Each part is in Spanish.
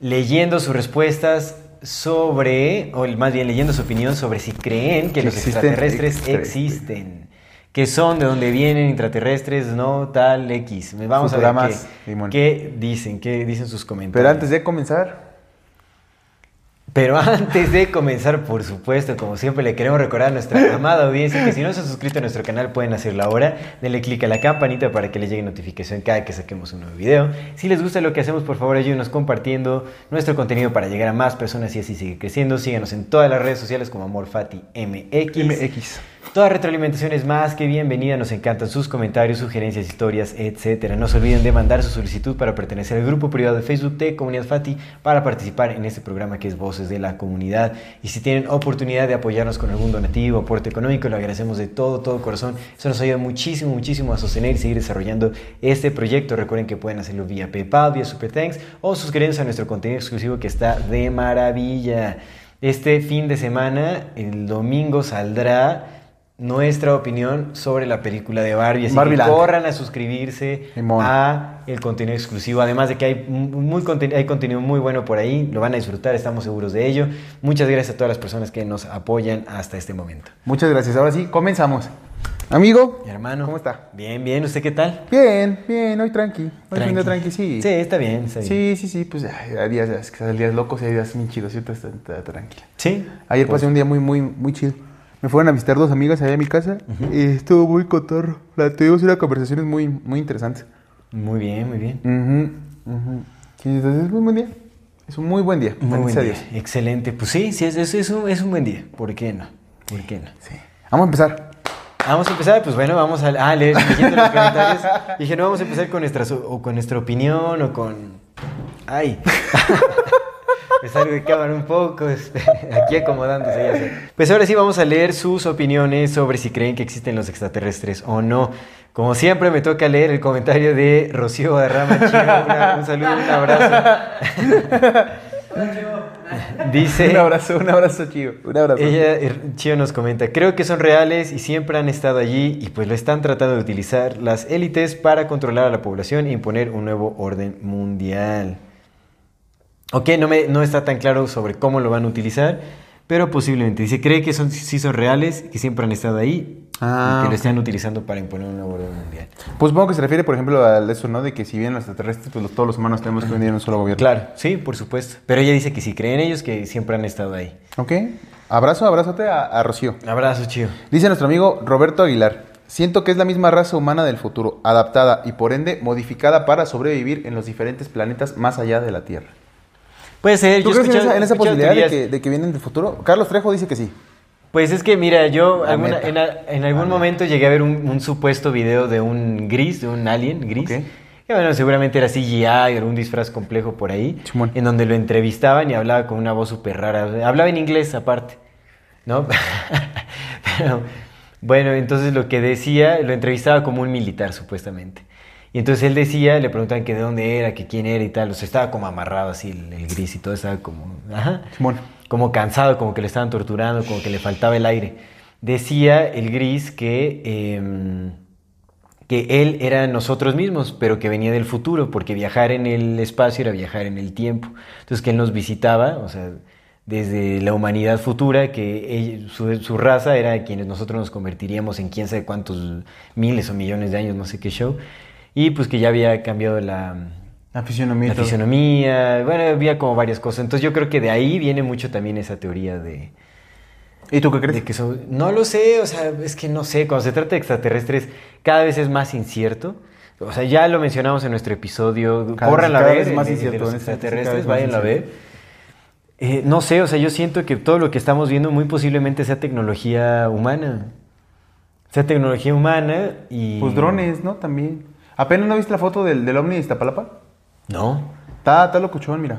leyendo sus respuestas sobre, o más bien leyendo su opinión sobre si creen que, los extraterrestres extraterrestres. existen. Que son, de dónde vienen, intraterrestres, no, tal, X. Vamos a ver qué dicen, qué dicen sus comentarios. Pero antes de comenzar, Pero antes de comenzar, por supuesto, como siempre, le queremos recordar a nuestra amada audiencia que si no se han suscrito a nuestro canal pueden hacerlo ahora. Denle clic a la campanita para que les llegue notificación cada que saquemos un nuevo video. Si les gusta lo que hacemos, por favor ayúdenos compartiendo nuestro contenido para llegar a más personas y así sigue creciendo. Síganos en todas las redes sociales como AmorFati MX. MX. Toda retroalimentación es más que bienvenida, nos encantan sus comentarios, sugerencias, historias, etc. No se olviden de mandar su solicitud para pertenecer al grupo privado de Facebook de Comunidad Fati para participar en este programa que es Voces de la Comunidad. Y si tienen oportunidad de apoyarnos con algún donativo, aporte económico, lo agradecemos de todo, todo corazón. Eso nos ayuda muchísimo, muchísimo a sostener y seguir desarrollando este proyecto. Recuerden que pueden hacerlo vía PayPal, vía Super Thanks o suscribiéndose a nuestro contenido exclusivo que está de maravilla. Este fin de semana, el domingo saldrá nuestra opinión sobre la película de Barbie. Así Barbie que Land. corran a suscribirse Simón. a el contenido exclusivo. Además de que hay, muy conten- hay contenido muy bueno por ahí, lo van a disfrutar, estamos seguros de ello. Muchas gracias a todas las personas que nos apoyan hasta este momento. muchas gracias. Ahora sí, comenzamos. Amigo, Mi hermano. ¿cómo está? Bien, bien. ¿Usted qué tal? Bien, bien, hoy tranqui. Hoy Tranqui. fin de tranqui, sí. Sí, está bien, está bien. Sí, sí, sí, pues ay, hay días, días locos y hay días muy chidos. Está, está tranquila. Sí. Ayer Pues, pasé un día muy, muy, muy chido. Me fueron a visitar dos amigas allá a mi casa y estuvo muy cotorro. La tuvimos una conversaciones muy, muy interesantes. Muy bien, muy bien. Ujú, ujú. Sí, entonces es un buen día. Es un muy buen día. Muy buen día. Dios. Excelente. Pues sí, sí, es, es, es un, es un buen día. ¿Por qué no? ¿Por qué no? Sí. Vamos a empezar. Vamos a empezar, pues bueno, vamos a ah, leer leyendo los comentarios. Dije, no, vamos a empezar con nuestra, o con nuestra opinión o con... Ay. Salgo de cámara un poco, este, aquí acomodándose ya sé. Pues ahora sí vamos a leer sus opiniones sobre si creen que existen los extraterrestres o no. Como siempre me toca leer el comentario de Rocío Guadarrama Chino. Una- un saludo, un abrazo. Dice... Un abrazo, un abrazo, chido. Un abrazo. Ella, eh, Chio nos comenta, creo que son reales y siempre han estado allí y pues lo están tratando de utilizar las élites para controlar a la población e imponer un nuevo orden mundial. Ok, no, me, no está tan claro sobre cómo lo van a utilizar, pero posiblemente. Dice, cree que son, sí son reales, que siempre han estado ahí Ah, y que lo están utilizando para imponer un nuevo orden mundial. Pues supongo que se refiere, por ejemplo, a eso, ¿no? De que si bien los extraterrestres, pues todos los humanos tenemos que venir en un solo gobierno. Claro, sí, por supuesto. Pero ella dice que si creen ellos, que siempre han estado ahí. Ok. Abrazo, abrazote a, a Rocío. Abrazo, Chio. Dice nuestro amigo Roberto Aguilar. Siento que es la misma raza humana del futuro, adaptada y por ende modificada para sobrevivir en los diferentes planetas más allá de la Tierra. Puede ser, ¿Tú yo crees en escucho- esa, en esa posibilidad de que, de que vienen del futuro? Carlos Trejo dice que sí. Pues es que, mira, yo alguna- en, a- en algún momento llegué a ver un, un supuesto video de un gris, de un alien gris. Ok. Que bueno, seguramente era CGI, era un disfraz complejo por ahí. Simón. En donde lo entrevistaban y hablaba con una voz súper rara. Hablaba en inglés aparte, ¿no? Pero, bueno, entonces lo que decía, lo entrevistaba como un militar supuestamente. Y entonces él decía, le preguntaban que de dónde era, que quién era y tal. O sea, estaba como amarrado así el, el gris y todo, estaba como... Ajá como cansado, como que le estaban torturando, como que le faltaba el aire. Decía el gris que, eh, que él era nosotros mismos, pero que venía del futuro, porque viajar en el espacio era viajar en el tiempo. Entonces que él nos visitaba, o sea, desde la humanidad futura, que él- su, su raza era quienes nosotros nos convertiríamos en quién sabe cuántos miles o millones de años, no sé qué show. Y pues que ya había cambiado la, La fisionomía. la bueno, había como varias cosas. Entonces yo creo que de ahí viene mucho también esa teoría de, ¿Y tú qué crees? de que son... No lo sé, o sea, es que no sé, cuando se trata de extraterrestres cada vez es más incierto. O sea, ya lo mencionamos en nuestro episodio, Cada corran vez- la vez más el de incierto, los extraterrestres, vayan a ver. incierto. Eh, no sé, o sea, yo siento que todo lo que estamos viendo muy posiblemente sea tecnología humana. Sea tecnología humana y... Pues drones, ¿no? También. ¿Apenas no viste la foto del, del ovni de Iztapalapa? No. Está, está locuchón, mira.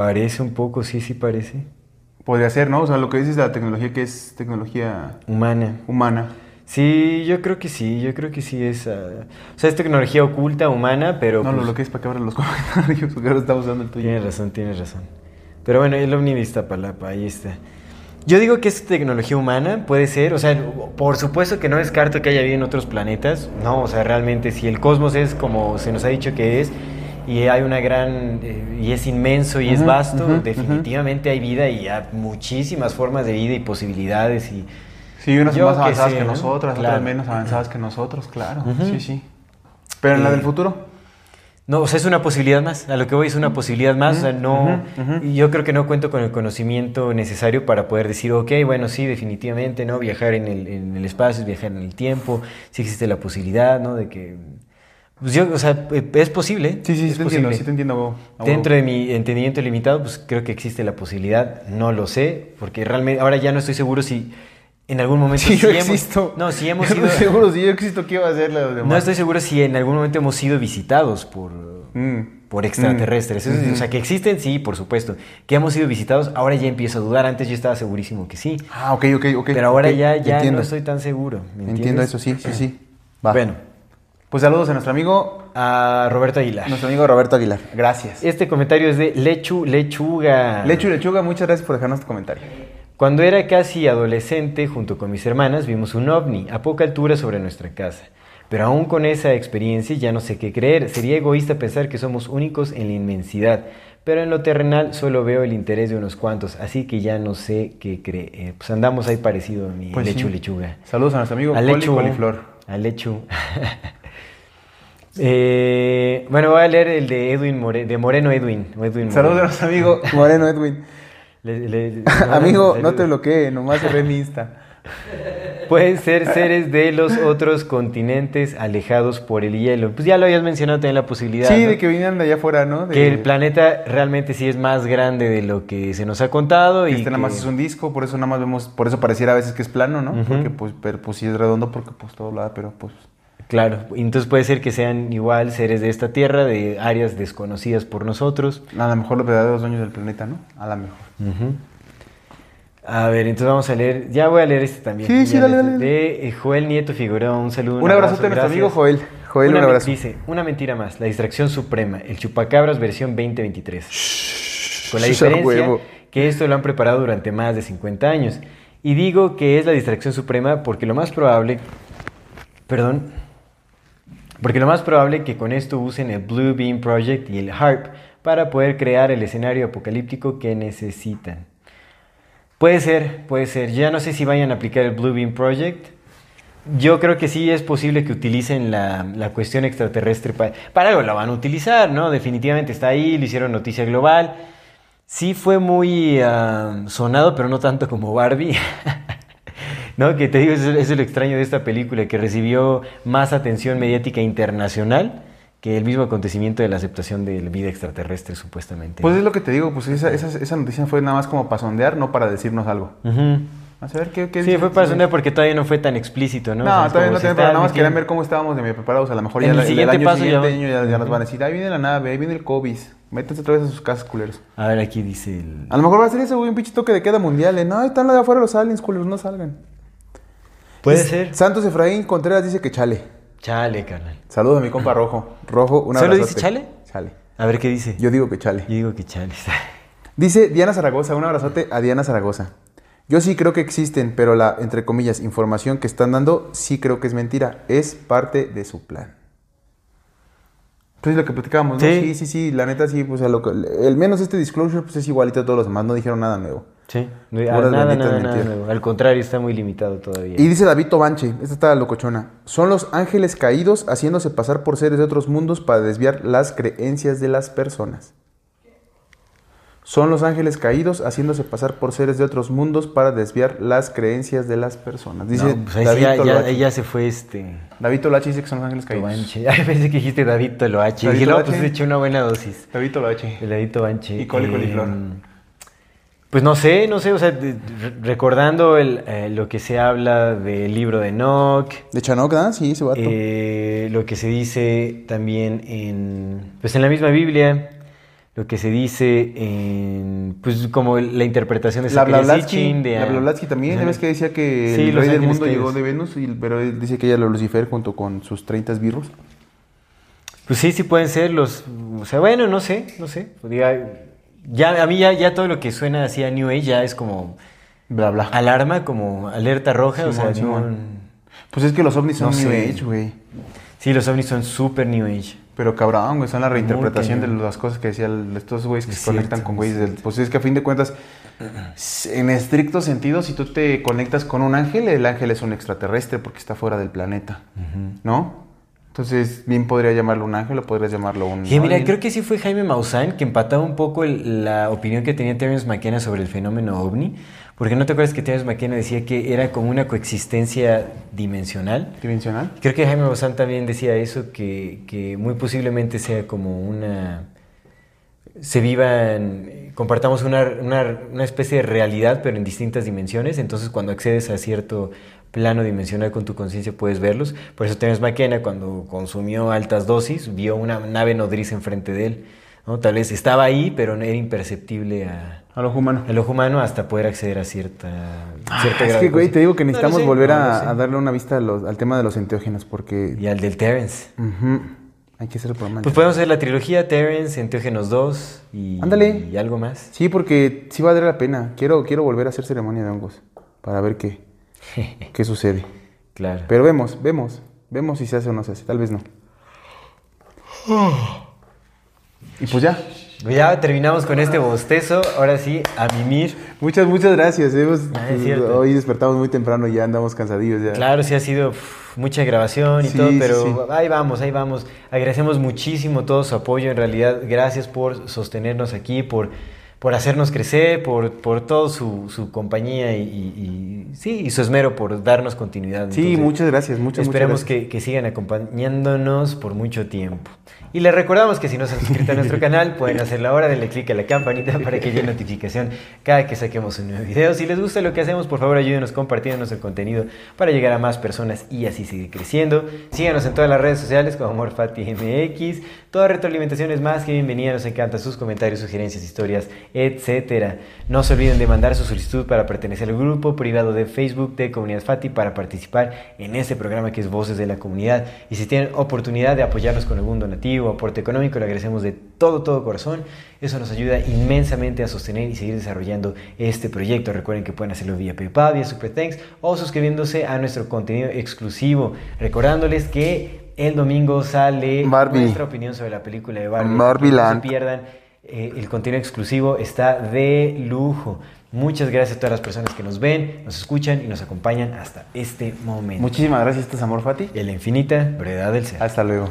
Parece un poco, sí, sí parece. Podría ser, ¿no? O sea, lo que dices de la tecnología que es tecnología Humana. humana. Sí, yo creo que sí, yo creo que sí es... ah, o sea, es tecnología oculta, humana, pero... No, pues, lo, lo que es para que abran los comentarios, porque ahora estamos usando el tuyo. Tienes razón, tienes razón. Pero bueno, el ovni de Iztapalapa, ahí está. Yo digo que es tecnología humana, puede ser, o sea, por supuesto que no descarto que haya vida en otros planetas, no, o sea, realmente si el cosmos es como se nos ha dicho que es, y hay una gran, eh, y es inmenso y es vasto, definitivamente hay vida y hay muchísimas formas de vida y posibilidades y... Sí, unas más que avanzadas sé, que ¿no? nosotras, Claro. otras menos avanzadas que nosotros, claro. Sí, sí. Pero en la del futuro. No, o sea, es una posibilidad más. A lo que voy es una posibilidad más. o sea, no. Yo creo que no cuento con el conocimiento necesario para poder decir, ok, bueno, sí, definitivamente, ¿no? Viajar en el, en el espacio, es viajar en el tiempo. Sí existe la posibilidad, ¿no? De que. Pues yo, o sea, eh, es posible. Sí, sí, sí es te entiendo, posible. sí te entiendo. Dentro de mi entendimiento limitado, pues creo que existe la posibilidad. No lo sé, porque realmente ahora ya no estoy seguro si en algún momento. Sí, yo hemos- existo. no, si hemos Yo sido. estoy seguro, si yo existo, ¿qué iba a hacer los demás? No estoy seguro si en algún momento hemos sido visitados por, Mm. por extraterrestres. Eso sí, Ujú. O sea, que existen, sí, por supuesto. Que hemos sido visitados, ahora ya empiezo a dudar. Antes yo estaba segurísimo que sí. Ah, ok, ok, ok. pero ahora ya, ya entiendo. no estoy tan seguro. ¿me Entiendo eso, sí, sí, sí. Va. Bueno, Pues saludos a nuestro amigo, a Roberto Aguilar. nuestro amigo Roberto Aguilar. Gracias. Este comentario es de Lechu Lechuga. Lechu Lechuga, muchas gracias por dejarnos tu comentario. Cuando era casi adolescente, junto con mis hermanas, vimos un ovni a poca altura sobre nuestra casa. Pero aún con esa experiencia ya no sé qué creer. Sería egoísta pensar que somos únicos en la inmensidad. Pero en lo terrenal solo veo el interés de unos cuantos, así que ya no sé qué creer. Pues andamos ahí parecido a mi Pues lechu sí. lechuga. Saludos a nuestro amigo Coli lechu. Coliflor. Al lechu. Eh, bueno, voy a leer el de Edwin More- de Moreno Edwin. Edwin Saludos a Moreno. nuestro amigo Moreno Edwin. Le- le- Amigo, no te bloquee, nomás cerré mi Insta. Pueden ser seres de los otros continentes alejados por el hielo. Pues ya lo habías mencionado también la posibilidad. Sí, ¿no? de que vinieran de allá afuera, ¿no? De, Que el planeta realmente sí es más grande de lo que se nos ha contado. y este nada más es un disco, por eso nada más vemos, por eso pareciera a veces que es plano, ¿no? Porque pues, pero, pues sí es redondo porque pues todo lo da, pero pues... Claro, entonces puede ser que sean igual seres de esta Tierra, de áreas desconocidas por nosotros. A lo mejor los verdaderos dueños del planeta, ¿no? A lo mejor. A ver, entonces vamos a leer, ya voy a leer este también. Sí, sí, dale, dale, dale. De eh, Joel Nieto Figueroa, un saludo. Un abrazote a nuestro gracias. amigo Joel. Joel, Una un abrazo. Dice, una mentira más, la distracción suprema, el chupacabras versión 2023. Con la diferencia que esto lo han preparado durante más de 50 años. Y digo que es la distracción suprema porque lo más probable, perdón, porque lo más probable que con esto usen el Blue Beam Project y el HARP para poder crear el escenario apocalíptico que necesitan. Puede ser, puede ser. Ya no sé si vayan a aplicar el Blue Beam Project. Yo creo que sí es posible que utilicen la, la cuestión extraterrestre para, para algo, la van a utilizar, ¿no? Definitivamente está ahí, le hicieron noticia global. Sí fue muy ah, sonado, pero no tanto como Barbie. ¿No? Que te digo, eso, eso es lo extraño de esta película, que recibió más atención mediática internacional que el mismo acontecimiento de la aceptación de la vida extraterrestre, supuestamente. Pues es lo que te digo, pues esa, esa, esa noticia fue nada más como para sondear, no para decirnos algo. Ujú. A saber qué... qué Sí, fue para sondear porque todavía no fue tan explícito, ¿no? No, O sea, es todavía no pero nada más querían ver cómo estábamos de preparados. A lo mejor En ya el la- siguiente año paso ya siguiente va- año ya, ya nos van a decir, ahí viene la nave, ahí viene el COVID. Métanse otra vez a sus casas, culeros. A ver, aquí dice el... A lo mejor va a ser eso, güey, un pinche toque de queda mundial. ¿eh? No, están de afuera los aliens, culeros, no salgan. Puede Es- ser. Santos Efraín Contreras dice que chale. Chale, carnal. Saludos a mi compa Rojo. Rojo, una ¿Solo dice chale? Chale. A ver qué dice. Yo digo que chale. Yo digo que chale. Dice Diana Zaragoza, un abrazote a Diana Zaragoza. Yo sí creo que existen, pero la, entre comillas, información que están dando, sí creo que es mentira. Es parte de su plan. Pues es lo que platicábamos, ¿no? Sí. Sí, sí, sí, la neta sí, pues a lo que, el menos este disclosure pues es igualito a todos los demás, no dijeron nada nuevo. Sí. Nada, nada, benditas nada, mentiras. nuevo. Al contrario, está muy limitado todavía. Y dice David Tobanche, esta está locochona, son los ángeles caídos haciéndose pasar por seres de otros mundos para desviar las creencias de las personas. Son los ángeles caídos haciéndose pasar por seres de otros mundos para desviar las creencias de las personas. Dice No, pues ahí David ya, ya, Toloache. ahí ya se fue este... David Tolache dice que son los ángeles caídos. Tobanche. Ay, pensé que dijiste David Toloache. David Dije, no, Toloache. pues he hecho una buena dosis. David Tolache. El David Tobanche. Y Coli Coliflor. Pues no sé, no sé, o sea, de- recordando el, eh, lo que se habla del libro de Enoch, De Chanok, ¿ah? Sí, ese vato. eh, lo que se dice también en, pues en la misma Biblia, lo que se dice en, pues como la interpretación de la Blavatsky, de- la Blavatsky también. ¿sabes que decía que Sí, el rey del mundo llegó de Venus, y- pero él dice que ella lo Lucifer junto con sus 30 birros? Pues sí, sí pueden ser los, o sea, bueno, no sé, no sé, diga, ya a mí ya, ya todo lo que suena así a New Age ya es como Bla, bla. alarma, como alerta roja, o sea, no-. Pues es que los ovnis son No New sé. Age, güey. sí, los ovnis son súper New Age. Pero cabrón, güey, son la reinterpretación de las cosas que decían estos güeyes que Es se conectan con es güeyes del... Pues es que a fin de cuentas, en estricto sentido, si tú te conectas con un ángel, el ángel es un extraterrestre porque está fuera del planeta, ¿no? Entonces, bien podría llamarlo un ángel o podrías llamarlo un... Y mira, creo que sí fue Jaime Maussan que empataba un poco el- la opinión que tenía Terence McKenna sobre el fenómeno ovni, porque no te acuerdas que Terence McKenna decía que era como una coexistencia dimensional. ¿Dimensional? Creo que Jaime Maussan también decía eso, que, que muy posiblemente sea como una... se vivan, compartamos una, una, una especie de realidad, pero en distintas dimensiones, entonces cuando accedes a cierto plano dimensional con tu conciencia puedes verlos. Por eso Terence McKenna cuando consumió altas dosis vio una nave nodriza enfrente de él. ¿no? Tal vez estaba ahí, pero no era imperceptible a, A lo humano. al ojo humano hasta poder acceder a cierta, Ah, es que, güey, te digo que No, no necesitamos sé, volver a, no sé. a darle una vista a los- al tema de los enteógenos porque... Y al del Terence. Hay que hacer el programa. Pues podemos hacer la trilogía Terence, Enteógenos 2 y, Ándale. y algo más. Sí, porque sí valdría la pena. Quiero, quiero volver a hacer ceremonia de hongos para ver qué, qué sucede. Claro. Pero vemos, vemos. Vemos si se hace o no se hace. Tal vez no. Y pues ya. Ya terminamos con este bostezo. Ahora sí, a mimir. Muchas, muchas gracias. Hemos, Ah, es hoy despertamos muy temprano y ya andamos cansadillos. Ya. Claro, sí ha sido mucha grabación y Sí, todo, sí, pero sí. ahí vamos, ahí vamos. Agradecemos muchísimo todo su apoyo. En realidad, gracias por sostenernos aquí, por, por hacernos crecer, por, por todo su, su compañía y, y- y- sí, y su esmero por darnos continuidad. Sí, Entonces, muchas gracias. Muchas, Esperemos muchas gracias. que, que sigan acompañándonos por mucho tiempo. Y les recordamos que si no se han suscrito a nuestro canal, pueden hacerlo ahora, denle click a la campanita para que llegue notificación cada que saquemos un nuevo video. Si les gusta lo que hacemos, por favor ayúdenos compartiendo nuestro contenido para llegar a más personas y así seguir creciendo. Síganos en todas las redes sociales como AmorFatiMX. Toda retroalimentación es más que bienvenida, nos encantan sus comentarios, sugerencias, historias, etcétera. No se olviden de mandar su solicitud para pertenecer al grupo privado de Facebook de Comunidad Fati para participar en este programa que es Voces de la Comunidad. Y si tienen oportunidad de apoyarnos con algún donativo o aporte económico, le agradecemos de todo, todo corazón. Eso nos ayuda inmensamente a sostener y seguir desarrollando este proyecto. Recuerden que pueden hacerlo vía PayPal, vía Super Thanks o suscribiéndose a nuestro contenido exclusivo. Recordándoles que el domingo sale Barbie. nuestra opinión sobre la película de Barbie. Barbie No se pierdan. Eh, el contenido exclusivo está de lujo. Muchas gracias a todas las personas que nos ven, nos escuchan y nos acompañan hasta este momento. Muchísimas gracias. Esto es Amor Fati. En la infinita brevedad del ser. Hasta luego.